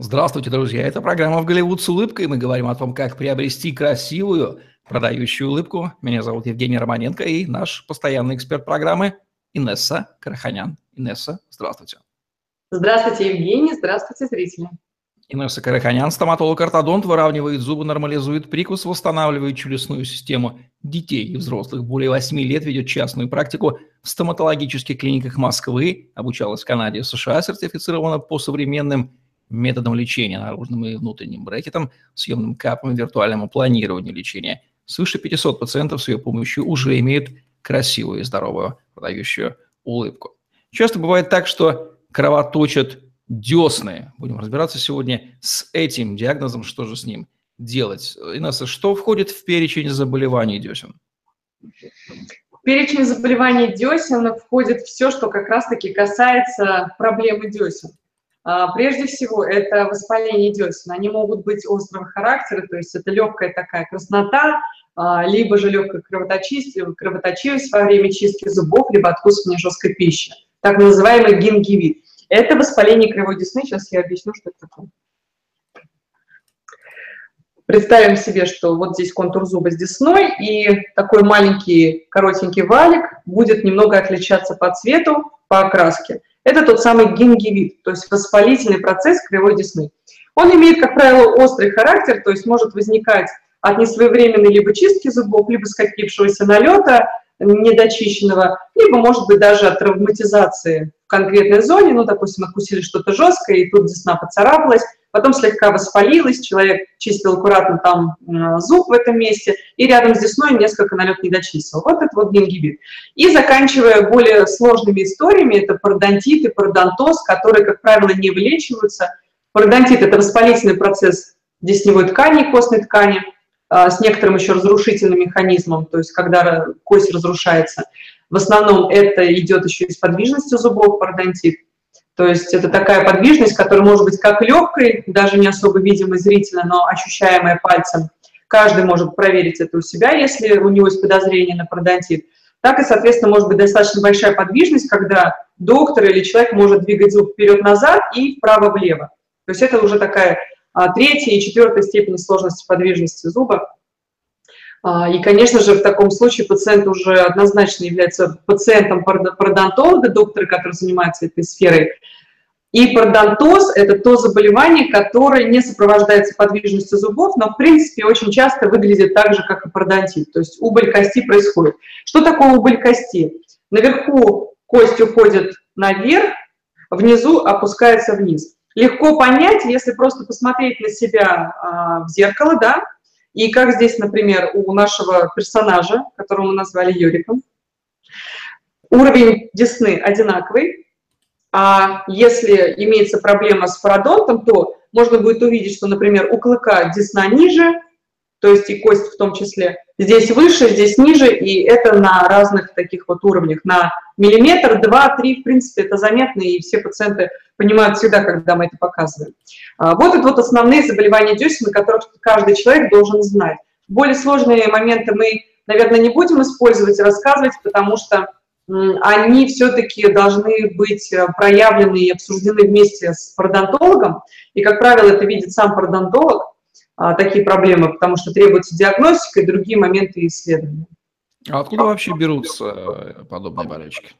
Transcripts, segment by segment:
Здравствуйте, друзья! Это программа «В Голливуд с улыбкой». Мы говорим о том, как приобрести красивую, продающую улыбку. Меня зовут Евгений Романенко и наш постоянный эксперт программы Инесса Караханян. Инесса, здравствуйте. Здравствуйте, Евгений. Здравствуйте, зрители. Инесса Караханян, стоматолог-ортодонт, выравнивает зубы, нормализует прикус, восстанавливает челюстную систему детей и взрослых. Более 8 лет ведет частную практику в стоматологических клиниках Москвы, обучалась в Канаде и США, сертифицирована по современным методом лечения наружным и внутренним брекетом, съемным капом, виртуальному планированию лечения. Свыше 500 пациентов с ее помощью уже имеют красивую и здоровую продающую улыбку. Часто бывает так, что кровоточат десны. Будем разбираться сегодня с этим диагнозом, что же с ним делать. Инесса, что входит в перечень заболеваний десен? Перечень заболеваний десен входит все, что как раз-таки касается проблемы десен. А, прежде всего, это воспаление десен. Они могут быть острого характера, то есть это легкая такая краснота, а, либо же легкая кровоточивость во время чистки зубов, либо откусывания жесткой пищи, так называемый гингивит. Это воспаление кривой десны. Сейчас я объясню, что это такое. Представим себе, что вот здесь контур зуба с десной, и такой маленький коротенький валик будет немного отличаться по цвету, по окраске. Это тот самый гингивит, то есть воспалительный процесс кривой десны. Он имеет, как правило, острый характер, то есть может возникать от несвоевременной либо чистки зубов, либо скопившегося налета недочищенного, либо, может быть, даже от травматизации в конкретной зоне, ну, допустим, откусили что-то жесткое, и тут десна поцарапалась, потом слегка воспалилась, человек чистил аккуратно там э, зуб в этом месте, и рядом с десной несколько налет не дочистил. Вот это вот гингивит. И заканчивая более сложными историями, это пародонтит и пародонтоз, которые, как правило, не вылечиваются. Пародонтит – это воспалительный процесс десневой ткани, костной ткани, э, с некоторым еще разрушительным механизмом, то есть когда кость разрушается. В основном это идет еще из подвижности зубов, пародонтит. То есть это такая подвижность, которая может быть как легкой, даже не особо видимой зрительно, но ощущаемая пальцем. Каждый может проверить это у себя, если у него есть подозрение на пародонтит. Так и, соответственно, может быть достаточно большая подвижность, когда доктор или человек может двигать зуб вперед-назад и вправо-влево. То есть это уже такая а, третья и четвертая степень сложности подвижности зуба. А, и, конечно же, в таком случае пациент уже однозначно является пациентом пародонтолога, доктора, который занимается этой сферой, и пародонтоз – это то заболевание, которое не сопровождается подвижностью зубов, но, в принципе, очень часто выглядит так же, как и пародонтит. То есть убыль кости происходит. Что такое убыль кости? Наверху кость уходит наверх, внизу опускается вниз. Легко понять, если просто посмотреть на себя а, в зеркало, да, и как здесь, например, у нашего персонажа, которого мы назвали Юриком, уровень десны одинаковый, а если имеется проблема с пародонтом, то можно будет увидеть, что, например, у клыка десна ниже, то есть и кость в том числе, здесь выше, здесь ниже, и это на разных таких вот уровнях, на миллиметр, два, три, в принципе, это заметно, и все пациенты понимают всегда, когда мы это показываем. А, вот это вот основные заболевания десен, которых каждый человек должен знать. Более сложные моменты мы, наверное, не будем использовать и рассказывать, потому что они все-таки должны быть э, проявлены и обсуждены вместе с пародонтологом. И, как правило, это видит сам пародонтолог, такие проблемы, потому что требуется диагностика и другие моменты исследования. А откуда вообще берутся э, подобные болячки?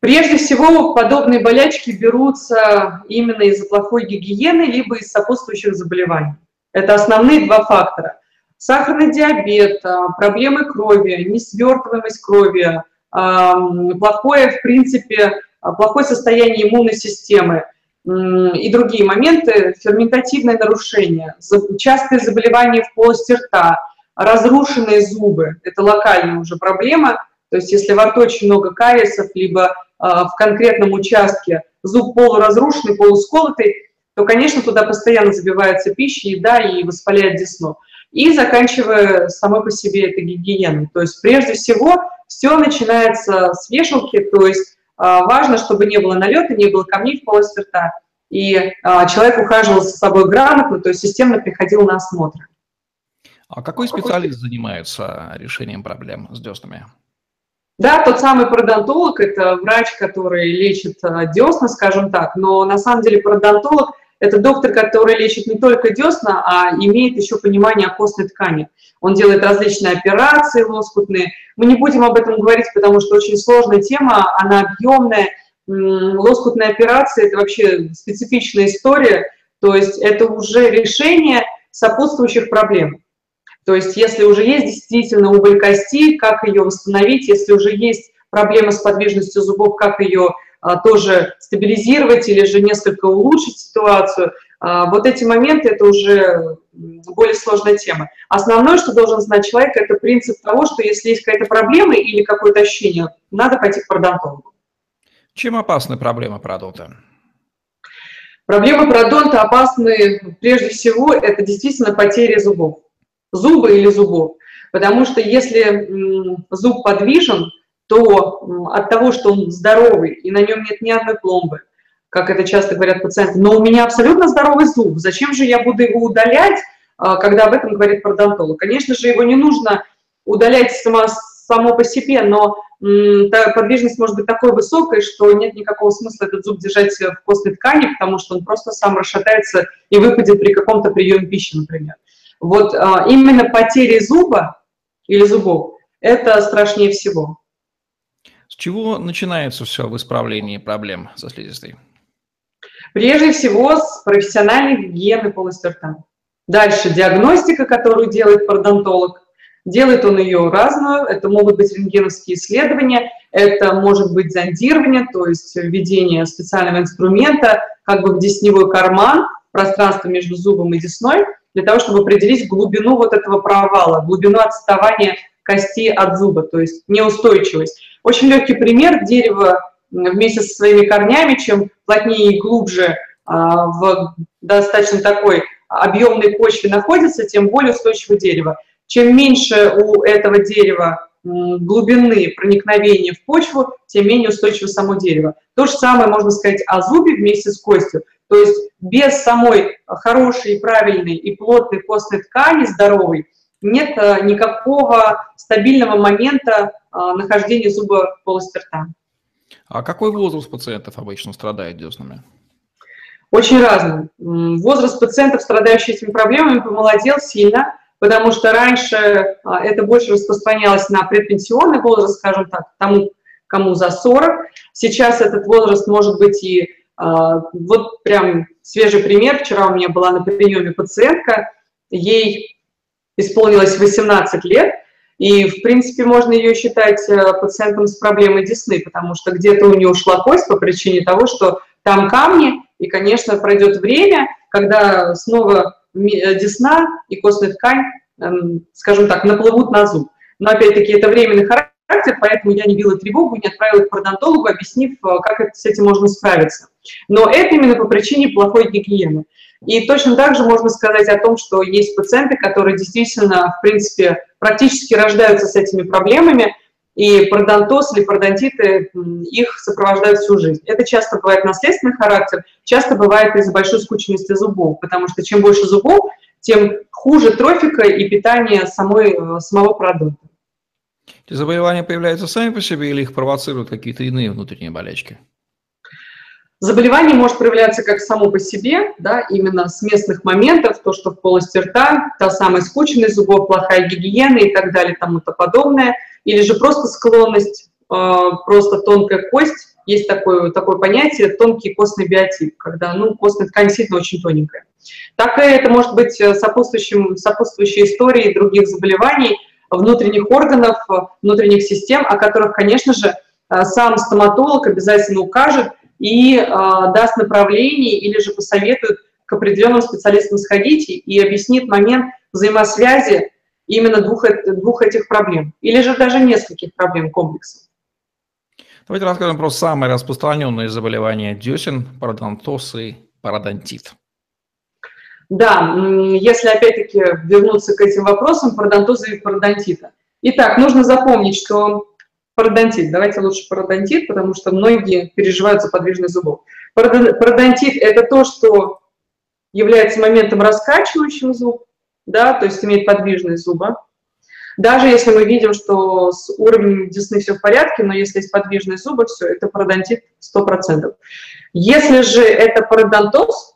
Прежде всего, подобные болячки берутся именно из-за плохой гигиены, либо из сопутствующих заболеваний. Это основные два фактора сахарный диабет, а, проблемы крови, несвертываемость крови, а, плохое, в принципе, а, плохое состояние иммунной системы и другие моменты, ферментативное нарушение, частые заболевания в полости рта, разрушенные зубы, это локальная уже проблема, то есть если во рту очень много кариесов, либо в конкретном участке зуб полуразрушенный, полусколотый, то, конечно, туда постоянно забивается пища, еда и воспаляет десну и заканчивая самой по себе этой гигиеной. То есть прежде всего все начинается с вешалки, то есть а, важно, чтобы не было налета, не было камней в полости рта, и а, человек ухаживал за собой грамотно, то есть системно приходил на осмотр. А какой специалист занимается решением проблем с деснами? Да, тот самый пародонтолог – это врач, который лечит а, десна, скажем так, но на самом деле пародонтолог – Это доктор, который лечит не только десна, а имеет еще понимание о костной ткани. Он делает различные операции лоскутные. Мы не будем об этом говорить, потому что очень сложная тема, она объемная. Лоскутные операции – это вообще специфичная история, то есть это уже решение сопутствующих проблем. То есть если уже есть действительно убыль кости, как ее восстановить, если уже есть проблема с подвижностью зубов, как ее тоже стабилизировать или же несколько улучшить ситуацию. А, вот эти моменты – это уже более сложная тема. Основное, что должен знать человек, это принцип того, что если есть какая-то проблема или какое-то ощущение, надо пойти к пародонтологу. Чем опасны проблемы пародонта? Проблемы пародонта опасны прежде всего, это действительно потеря зубов зубы или зубов. Потому что если зуб подвижен, то от того, что он здоровый и на нем нет ни одной пломбы, как это часто говорят пациенты, но у меня абсолютно здоровый зуб, зачем же я буду его удалять, а, когда об этом говорит пародонтолог? Конечно же, его не нужно удалять само, само по себе, но подвижность может быть такой высокой, что нет никакого смысла этот зуб держать в костной ткани, потому что он просто сам расшатается и выпадет при каком-то приеме пищи, например. Вот а, именно потери зуба или зубов – это страшнее всего. С чего начинается все в исправлении проблем со слизистой? Прежде всего с профессиональной гигиены полости рта. Дальше диагностика, которую делает пародонтолог. Делает он ее разную. Это могут быть рентгеновские исследования, это может быть зондирование, то есть введение специального инструмента как бы в десневой карман, пространство между зубом и десной – для того, чтобы определить глубину вот этого провала, глубину отставания кости от зуба, то есть неустойчивость. Очень легкий пример. Дерево вместе со своими корнями, чем плотнее и глубже а, в достаточно такой объемной почве находится, тем более устойчивое дерево. Чем меньше у этого дерева глубины проникновения в почву, тем менее устойчиво само дерево. То же самое можно сказать о зубе вместе с костью. То есть без самой хорошей, правильной и плотной костной ткани, здоровой, нет э, никакого стабильного момента э, нахождения зуба в полости рта. А какой возраст пациентов обычно страдает деснами? Очень разный. Возраст пациентов, страдающих этими проблемами, помолодел сильно, потому что раньше э, это больше распространялось на предпенсионный возраст, скажем так, тому, кому за 40. Сейчас этот возраст может быть и а, вот прям свежий пример. Вчера у меня была на приеме пациентка, ей исполнилось 18 лет, и, в принципе, можно ее считать э, пациентом с проблемой десны, потому что где-то у нее ушла кость по причине того, что там камни, и, конечно, пройдет время, когда снова э, десна и костная ткань, эм, скажем так, наплывут на зуб. Но, опять-таки, это временный характер, поэтому я не била тревогу, не отправила к пародонтологу, объяснив, э, как с этим можно справиться. Но это именно по причине плохой гигиены. И точно так же можно сказать о том, что есть пациенты, которые действительно, в принципе, практически рождаются с этими проблемами, и пародонтоз или пародонтиты их сопровождают всю жизнь. Это часто бывает наследственный характер, часто бывает из-за большой скученности зубов, потому что чем больше зубов, тем хуже трофика и питание самой, э, самого продукта. Эти заболевания появляются сами по себе или их провоцируют какие-то иные внутренние болячки? Заболевание может проявляться как само по себе, да, именно с местных моментов, то, что в полости рта, та самая скученность зубов, плохая гигиена и так далее, тому-то подобное, или же просто склонность, э, просто тонкая кость, есть такое, такое понятие тонкий костный биотип, когда ну, костная ткань действительно очень тоненькая. Так и это может быть сопутствующим, сопутствующей историей других заболеваний – внутренних органов, внутренних систем, о которых, конечно же, э, сам стоматолог обязательно укажет и э, даст направление или же посоветует к определенным специалистам сходить и объяснит момент взаимосвязи именно двух, двух этих проблем, или же даже нескольких проблем комплекса. Давайте расскажем про самые распространенные заболевания десен, пародонтоз и пародонтит. Да, если опять-таки вернуться к этим вопросам пародонтоза и пародонтита. Итак, нужно запомнить, что пародонтит, давайте лучше пародонтит, потому что многие переживают за подвижность зубов. Пародонтит – это то, что является моментом раскачивающим зуб, да, то есть имеет подвижность зуба. Даже если мы видим, что с уровнем десны все в порядке, но если есть подвижность зуба, все, это пародонтит 100%. Если же это пародонтоз,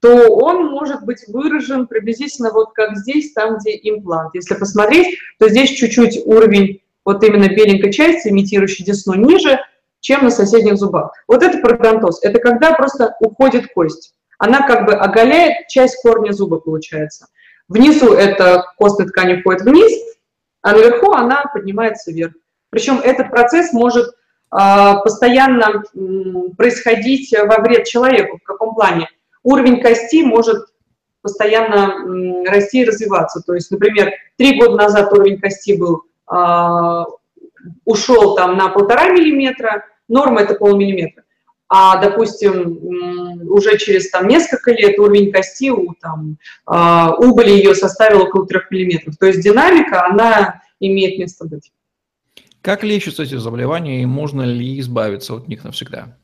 то он может быть выражен приблизительно вот как здесь, там, где имплант. Если посмотреть, то здесь чуть-чуть уровень вот именно беленькой части, имитирующей десну, ниже, чем на соседних зубах. Вот это пародонтоз. Это когда просто уходит кость. Она как бы оголяет часть корня зуба, получается. Внизу эта костная ткань уходит вниз, а наверху она поднимается вверх. Причем этот процесс может а, постоянно происходить во вред человеку. В каком плане? Уровень кости может постоянно расти и развиваться. То есть, например, три года назад уровень кости был, ушел там на полтора миллиметра, норма это полмиллиметра. А, допустим, уже через там, несколько лет уровень кости у там, а, убыли ее составил около трех миллиметров. То есть динамика, она имеет место быть. Как лечатся эти заболевания и можно ли избавиться от них навсегда?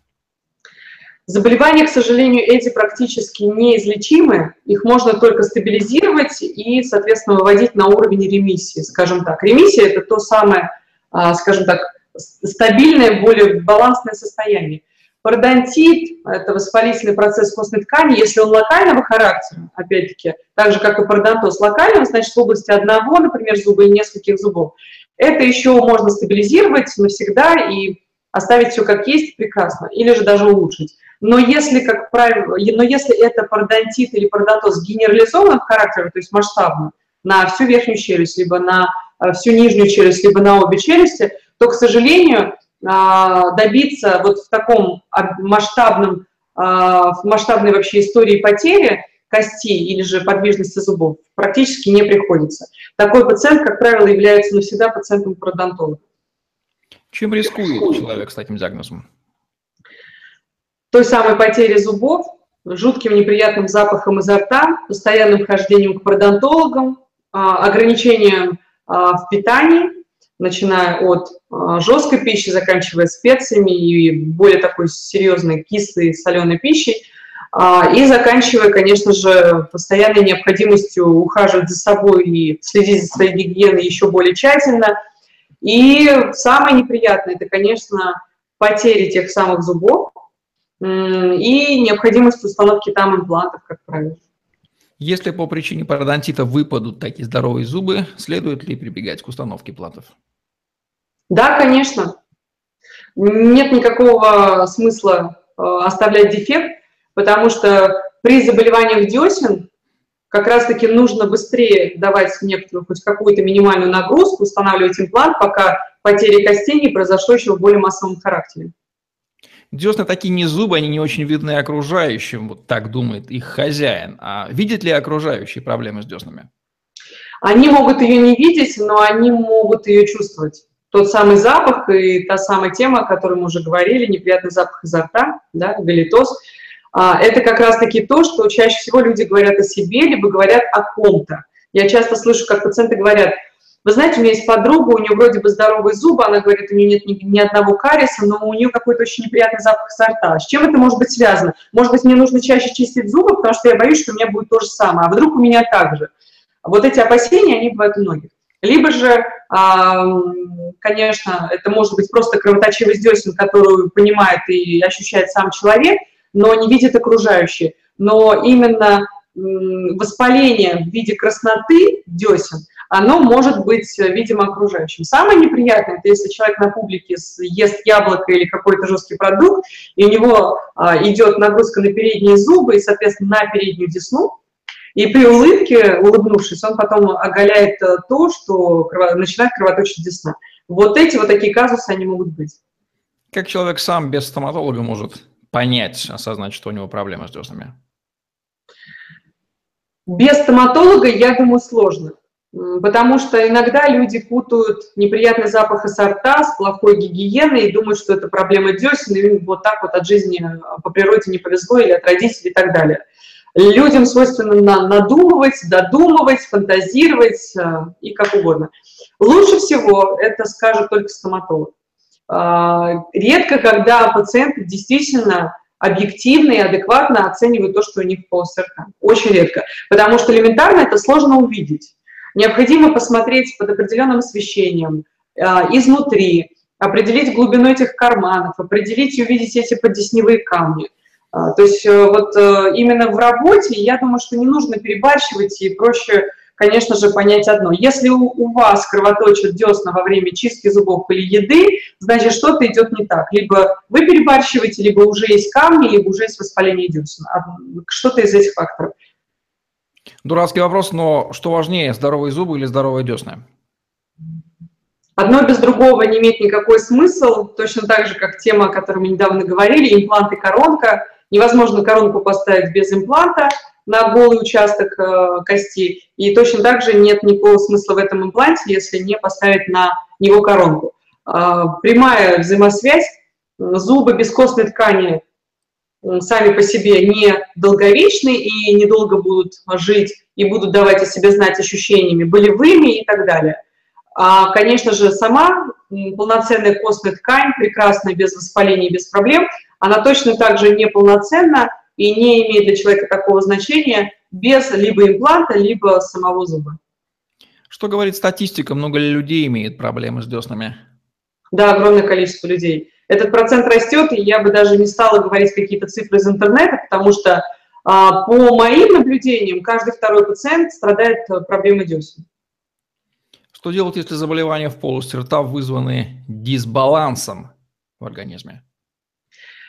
Заболевания, к сожалению, эти практически неизлечимы. Их можно только стабилизировать и, соответственно, выводить на уровень ремиссии, скажем так. Ремиссия – это то самое, а, скажем так, стабильное, более балансное состояние. Пародонтит – это воспалительный процесс костной ткани. Если он локального характера, опять-таки, так же, как и пародонтоз локального, значит, в области одного, например, зуба и нескольких зубов, это еще можно стабилизировать навсегда и оставить все как есть прекрасно, или же даже улучшить. Но если, как правило, но если это пародонтит или пародонтоз генерализованного характера, то есть масштабно, на всю верхнюю челюсть, либо на э, всю нижнюю челюсть, либо на обе челюсти, то, к сожалению, а, добиться вот в таком масштабном, а, в масштабной вообще истории потери костей или же подвижности зубов практически не приходится. Такой пациент, как правило, является навсегда пациентом пародонтолога. Чем рискует человек с таким диагнозом? Той самой потерей зубов, жутким неприятным запахом изо рта, постоянным хождением к пародонтологам, а, ограничением в питании, начиная от жесткой пищи, заканчивая специями и более такой серьезной кислой соленой пищей – а, и заканчивая, конечно же, постоянной необходимостью ухаживать за собой и следить за своей гигиеной еще более тщательно. И самое неприятное – это, конечно, потери тех самых зубов и необходимость установки там имплантов, как правило. Если по причине пародонтита выпадут такие здоровые зубы, следует ли прибегать к установке имплантов? Да, конечно. Нет никакого смысла э, оставлять дефект, потому что при заболеваниях десен как раз-таки нужно быстрее давать некоторую, хоть какую-то минимальную нагрузку, устанавливать имплант, пока потери костей не произошло еще в более массовом характере. Десны такие не зубы, они не очень видны окружающим, вот так думает их хозяин. А видят ли окружающие проблемы с деснами? Они могут ее не видеть, но они могут ее чувствовать. Тот самый запах и та самая тема, о которой мы уже говорили, неприятный запах изо рта, да, галитоз – а, это как раз-таки то, что чаще всего люди говорят о себе, либо говорят о ком-то. Я часто слышу, как пациенты говорят, вы знаете, у меня есть подруга, у нее вроде бы здоровые зубы, она говорит, у нее нет ни, ни одного кариеса, но у нее какой-то очень неприятный запах изо рта. С чем это может быть связано? Может быть, мне нужно чаще чистить зубы, потому что я боюсь, что у меня будет то же самое, а вдруг у меня так же. Вот эти опасения, они бывают у многих. Либо же, конечно, это может быть просто кровоточивость десен, которую понимает и ощущает сам человек – но не видят окружающие. Но именно воспаление в виде красноты десен, оно может быть видимо окружающим. Самое неприятное, это если человек на публике ест яблоко или какой-то жесткий продукт, и у него а, идет нагрузка на передние зубы и, соответственно, на переднюю десну, и при улыбке, улыбнувшись, он потом оголяет э, то, что начинает кровоточить десна. Вот эти вот такие казусы, они могут быть. Как человек сам без стоматолога может понять, осознать, что у него проблемы с деснами? Без стоматолога, я думаю, сложно. Потому что иногда люди путают неприятный запах изо рта с плохой гигиеной и думают, что это проблема десен, и им вот так вот от жизни по природе не повезло или от родителей и так далее. Людям свойственно надумывать, додумывать, фантазировать э, и как угодно. Лучше всего это скажет только стоматолог. А, редко, когда пациенты действительно объективно и адекватно оценивают то, что у них по рта. Очень редко. Потому что элементарно это сложно увидеть. Необходимо посмотреть под определенным освещением, а, изнутри, определить глубину этих карманов, определить и увидеть эти поддесневые камни. А, то есть э, вот э, именно в работе я думаю, что не нужно перебарщивать и проще, конечно же, понять одно. Если у вас кровоточат десна во время чистки зубов или еды, значит что-то идет не так. Либо вы перебарщиваете, либо уже есть камни, либо уже есть воспаление десен. Что-то из этих факторов. Дурацкий вопрос, но что важнее, здоровые зубы или здоровые десны? Одно без другого не имеет никакой смысл, точно так же, как тема, о которой мы недавно говорили, имплант и коронка. Невозможно коронку поставить без импланта на голый участок э, кости, и точно так же нет никакого смысла в этом импланте, если не поставить на него коронку. Э, прямая взаимосвязь, зубы без костной ткани сами по себе не долговечны и недолго будут жить и будут давать о себе знать ощущениями болевыми и так далее. А, конечно же, сама полноценная костная ткань, прекрасная, без воспаления, без проблем, она точно так же неполноценна и не имеет для человека такого значения без либо импланта, либо самого зуба. Что говорит статистика? Много ли людей имеет проблемы с деснами? Да, огромное количество людей. Этот процент растет, и я бы даже не стала говорить какие-то цифры из интернета, потому что а, по моим наблюдениям каждый второй пациент страдает э, проблемой десен. Что делать, если заболевания в полости рта вызваны дисбалансом в организме?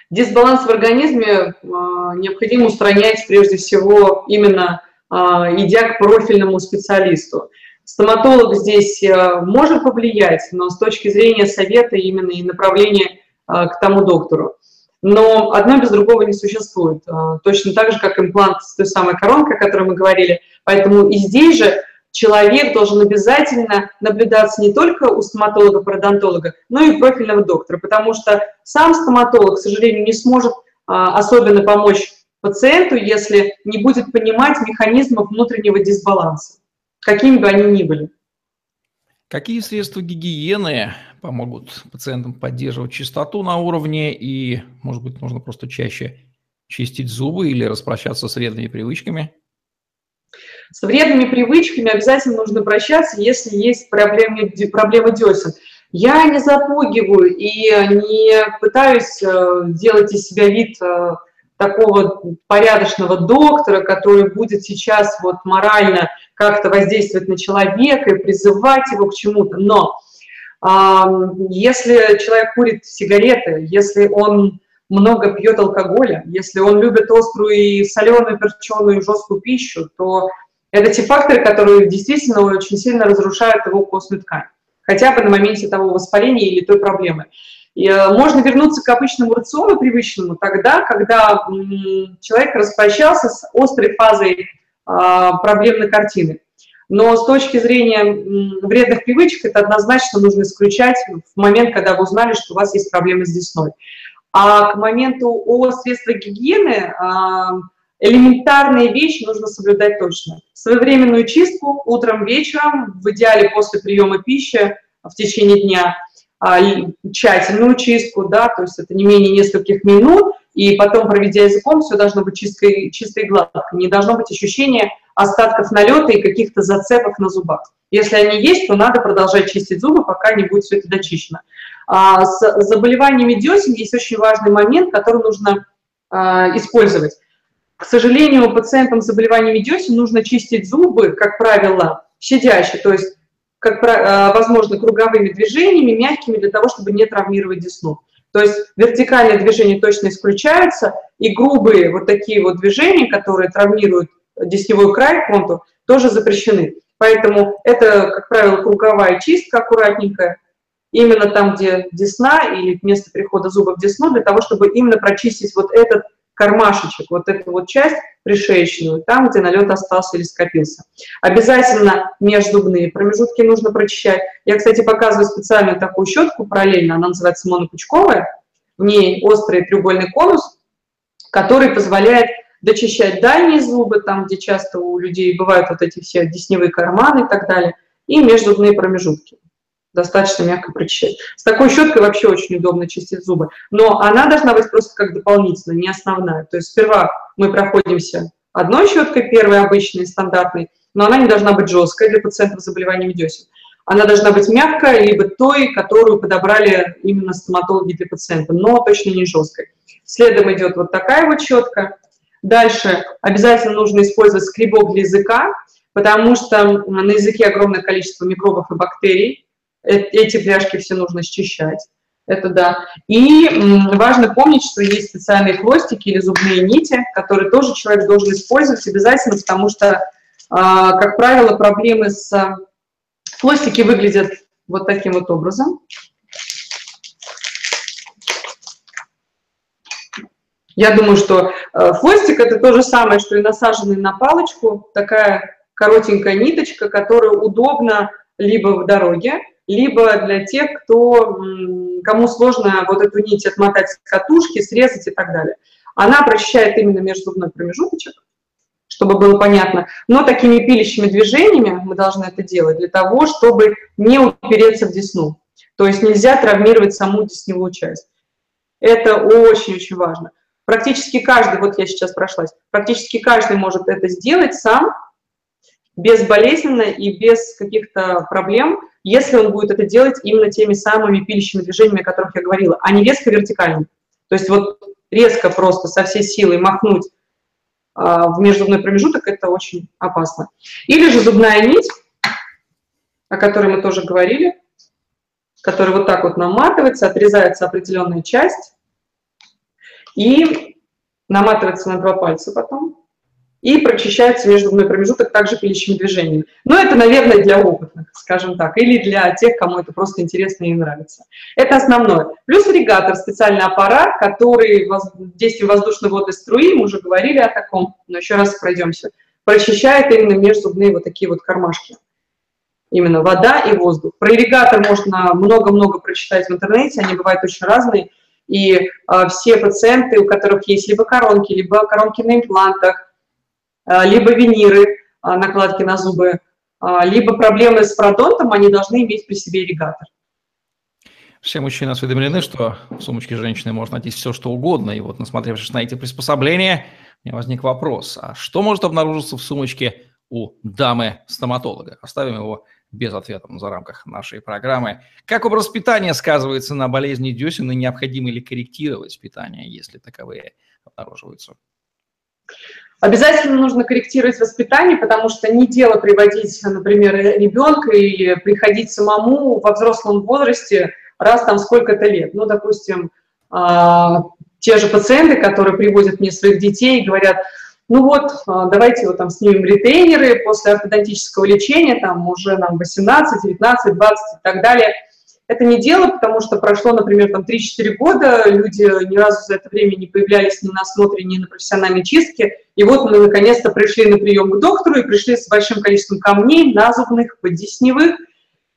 Дисбаланс в организме э, необходимо устранять прежде всего именно э, идя к профильному специалисту. Стоматолог здесь э, может повлиять, но с точки зрения совета именно и направления к тому доктору. Но одно без другого не существует. Э, точно так же, как имплант с той самой коронкой, о которой мы говорили. Поэтому и здесь же человек должен обязательно наблюдаться не только у стоматолога-пародонтолога, но и у профильного доктора, потому что сам стоматолог, к сожалению, не сможет а, особенно помочь пациенту, если не будет понимать механизмов внутреннего дисбаланса, какими бы они ни были. Какие средства гигиены помогут пациентам поддерживать чистоту на уровне и, может быть, нужно просто чаще чистить зубы или распрощаться с вредными привычками? С вредными привычками обязательно нужно обращаться, если есть проблемы, проблемы десен. Я не запугиваю и не пытаюсь э, делать из себя вид э, такого порядочного доктора, который будет сейчас вот морально как-то воздействовать на человека и призывать его к чему-то. Но если человек курит сигареты, если он много пьет алкоголя, если он любит острую и соленую, перченую, жесткую пищу, то это те факторы, которые действительно очень сильно разрушают его костную ткань, хотя бы на моменте того воспаления или той проблемы. И э, можно вернуться к обычному рациону привычному тогда, когда человек распрощался с острой фазой а, проблемной картины. Но с точки зрения вредных привычек это однозначно нужно исключать в момент, когда вы узнали, что у вас есть проблемы с десной. А к моменту о средствах гигиены а, элементарные вещи нужно соблюдать точно. Своевременную чистку утром, вечером, в идеале после приема пищи в течение дня, а, тщательную чистку, да, то есть это не менее нескольких минут, и потом, проведя языком, все должно быть чисто, чисто и гладко. Не должно быть ощущения остатков налета и каких-то зацепок на зубах. Если они есть, то надо продолжать чистить зубы, пока не будет все это дочищено. А с заболеваниями десен есть очень важный момент, который нужно а, использовать. К сожалению, пациентам с заболеваниями десен нужно чистить зубы, как правило, щадяще, то есть, как а, возможно, круговыми движениями, мягкими, для того, чтобы не травмировать десну. То есть вертикальные движения точно исключаются, и грубые вот такие вот движения, которые травмируют десневой край, контур, тоже запрещены. Поэтому это, как правило, круговая чистка аккуратненькая, именно там, где десна или место прихода зуба в десну, для того, чтобы именно прочистить вот этот кармашечек, вот эту вот часть пришеечную, там, где налет остался или скопился. Обязательно межзубные промежутки нужно прочищать. Я, кстати, показываю специальную такую щетку параллельно, она называется монопучковая, в ней острый треугольный конус, который позволяет дочищать дальние зубы, там, где часто у людей бывают вот эти все десневые карманы и так далее, и межзубные промежутки достаточно мягко прочищать. С такой щеткой вообще очень удобно чистить зубы. Но она должна быть просто как дополнительная, не основная. То есть сперва мы проходимся одной щеткой, первой обычной, стандартной, но она не должна быть жесткой для пациентов с заболеваниями десен. Она должна быть мягкая, либо той, которую подобрали именно стоматологи для пациента, но точно не жесткой. Следом идет вот такая вот щетка. Дальше обязательно нужно использовать скребок для языка, потому что на языке огромное количество микробов и бактерий. Эти пляжки все нужно счищать. Это да. И важно помнить, что есть специальные хвостики или зубные нити, которые тоже человек должен использовать обязательно, потому что, а, как правило, проблемы с хвостики выглядят вот таким вот образом. Я думаю, что э, хвостик это то же самое, что и насаженный на палочку, такая коротенькая ниточка, которую удобно либо в дороге, либо для тех, кто, кому сложно вот эту нить отмотать с катушки, срезать и так далее. Она прочищает именно межзубной промежуточек, чтобы было понятно. Но такими пилящими движениями мы должны это делать для того, чтобы не упереться в десну. То есть нельзя травмировать саму десневую часть. Это очень-очень важно. Практически каждый, вот я сейчас прошлась, практически каждый может это сделать сам, безболезненно и без каких-то проблем, если он будет это делать именно теми самыми пилящими движениями, о которых я говорила, а не резко вертикально. То есть вот резко просто со всей силой махнуть а, в межзубной промежуток, это очень опасно. Или же зубная нить, о которой мы тоже говорили, которая вот так вот наматывается, отрезается определенная часть, и наматывается на два пальца потом, и прочищается между мной промежуток также пилящими движениями. Но это, наверное, для опытных, скажем так, или для тех, кому это просто интересно и нравится. Это основное. Плюс ирригатор, специальный аппарат, который в действии воздушно-водной струи, мы уже говорили о таком, но еще раз пройдемся, прочищает именно межзубные вот такие вот кармашки. Именно вода и воздух. Про ирригатор можно много-много прочитать в интернете, они бывают очень разные. И а, все пациенты, у которых есть либо коронки, либо коронки на имплантах, либо виниры, а, накладки на зубы, а, либо проблемы с пародонтом, они должны иметь при себе ирригатор. Все мужчины осведомлены, что в сумочке женщины можно найти все, что угодно. И вот, насмотревшись на эти приспособления, у меня возник вопрос, а что может обнаружиться в сумочке у дамы-стоматолога? Оставим его без ответа за рамках нашей программы. Как образ питания сказывается на болезни десен и необходимо ли корректировать питание, если таковые обнаруживаются? Обязательно нужно корректировать воспитание, потому что не дело приводить, например, ребенка и приходить самому во взрослом возрасте раз там сколько-то лет. Ну, допустим, а, те же пациенты, которые приводят мне своих детей и говорят, ну вот, а, давайте вот там снимем ретейнеры после ортодонтического лечения, там уже нам 18, 19, 20 и так далее. Это не дело, потому что прошло, например, там 3-4 года, люди ни разу за это время не появлялись ни на осмотре, ни на профессиональной чистке, и вот мы наконец-то пришли на прием к доктору и пришли с большим количеством камней, назубных, подесневых,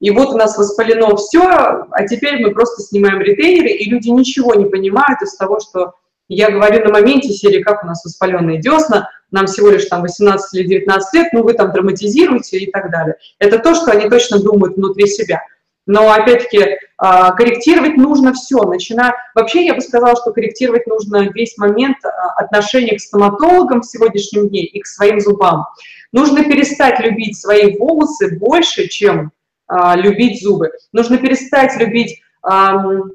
и вот у нас воспалено все, а теперь мы просто снимаем ретейнеры, и люди ничего не понимают из того, что я говорю на моменте серии, как у нас воспаленные десна, нам всего лишь там 18 или 19 лет, ну вы там драматизируете и так далее. Это то, что они точно думают внутри себя. Но, опять-таки, а, корректировать нужно все, начиная... Вообще, я бы сказала, что корректировать нужно весь момент а, отношения к стоматологам в сегодняшнем дне и к своим зубам. Нужно перестать любить свои волосы больше, чем а, любить зубы. Нужно перестать любить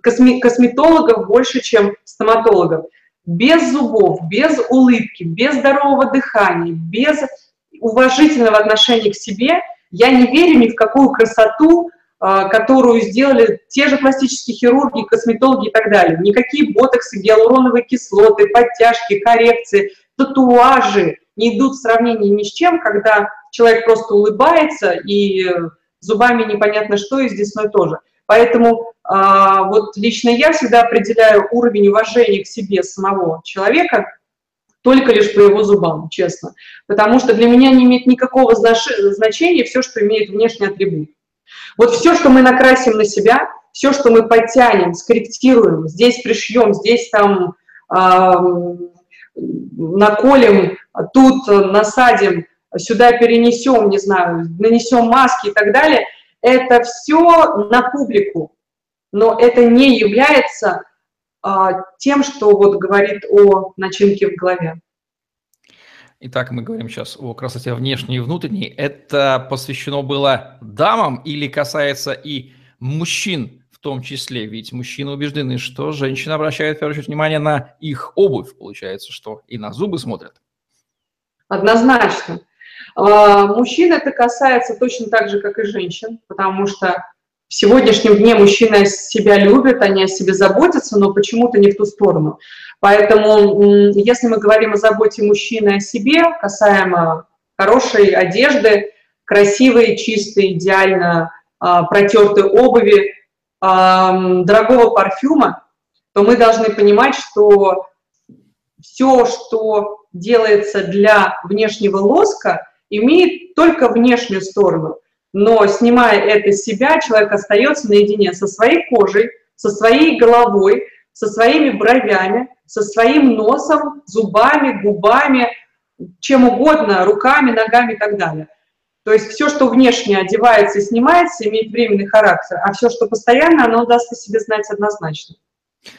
косме косметологов больше, чем стоматологов без зубов, без улыбки, без здорового дыхания, без уважительного отношения к себе, я не верю ни в какую красоту, которую сделали те же пластические хирурги, косметологи и так далее. Никакие ботоксы, гиалуроновые кислоты, подтяжки, коррекции, татуажи не идут в сравнении ни с чем, когда человек просто улыбается и зубами непонятно что, и с десной тоже. Поэтому а, вот лично я всегда определяю уровень уважения к себе самого человека только лишь по его зубам, честно. Потому что для меня не имеет никакого значения все, что имеет внешний атрибут. Вот все, что мы накрасим на себя, все, что мы подтянем, скорректируем, здесь пришьем, здесь там э, наколем, тут насадим, сюда перенесем, не знаю, нанесем маски и так далее, это все на публику но это не является а, тем, что вот говорит о начинке в голове. Итак, мы говорим сейчас о красоте внешней и внутренней. Это посвящено было дамам или касается и мужчин в том числе, ведь мужчины убеждены, что женщины обращают, в первую очередь, внимание на их обувь, получается, что и на зубы смотрят. Однозначно. А, мужчин это касается точно так же, как и женщин, потому что в сегодняшнем дне мужчины себя любят, они о себе заботятся, но почему-то не в ту сторону. Поэтому, если мы говорим о заботе мужчины о себе, касаемо хорошей одежды, красивой, чистой, идеально а, протертой обуви, а, дорогого парфюма, то мы должны понимать, что все, что делается для внешнего лоска, имеет только внешнюю сторону. Но снимая это с себя, человек остается наедине со своей кожей, со своей головой, со своими бровями, со своим носом, зубами, губами, чем угодно, руками, ногами и так далее. То есть все, что внешне одевается и снимается, имеет временный характер, а все, что постоянно, оно даст о себе знать однозначно.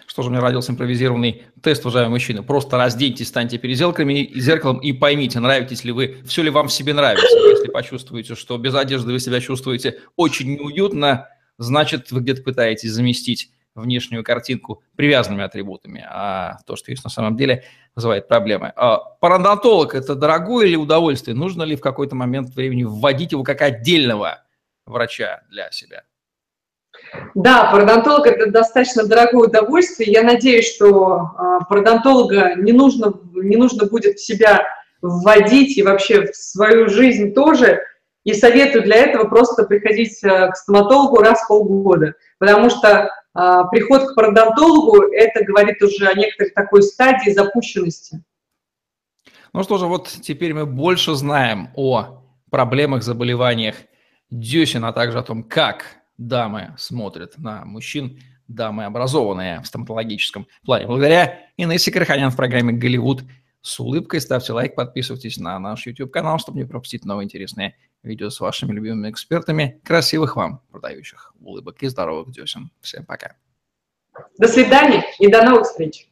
Что же, у меня родился импровизированный тест, уважаемые мужчины. Просто разденьтесь, станьте перед зеркалом и, зеркалом и поймите, нравитесь ли вы, все ли вам себе нравится. Если почувствуете, что без одежды вы себя чувствуете очень неуютно, значит, вы где-то пытаетесь заместить внешнюю картинку привязанными атрибутами, а то, что есть на самом деле, вызывает проблемы. А пародонтолог – это дорогое или удовольствие? Нужно ли в какой-то момент времени вводить его как отдельного врача для себя? Да, пародонтолог – это достаточно дорогое удовольствие. Я надеюсь, что а, пародонтолога не нужно, не нужно будет в себя вводить и вообще в свою жизнь тоже. И советую для этого просто приходить э, к стоматологу раз в полгода, потому что а, приход к пародонтологу – это говорит уже о некоторой такой стадии запущенности. Ну что же, вот теперь мы больше знаем о проблемах, заболеваниях десен, а также о том, как дамы смотрят на мужчин, дамы образованные в стоматологическом плане. Благодаря Инессе Карханян в программе «Голливуд» с улыбкой. Ставьте лайк, подписывайтесь на наш YouTube-канал, чтобы не пропустить новые интересные видео с вашими любимыми экспертами. Красивых вам, продающих улыбок и здоровых десен. Всем пока. До свидания и до новых встреч.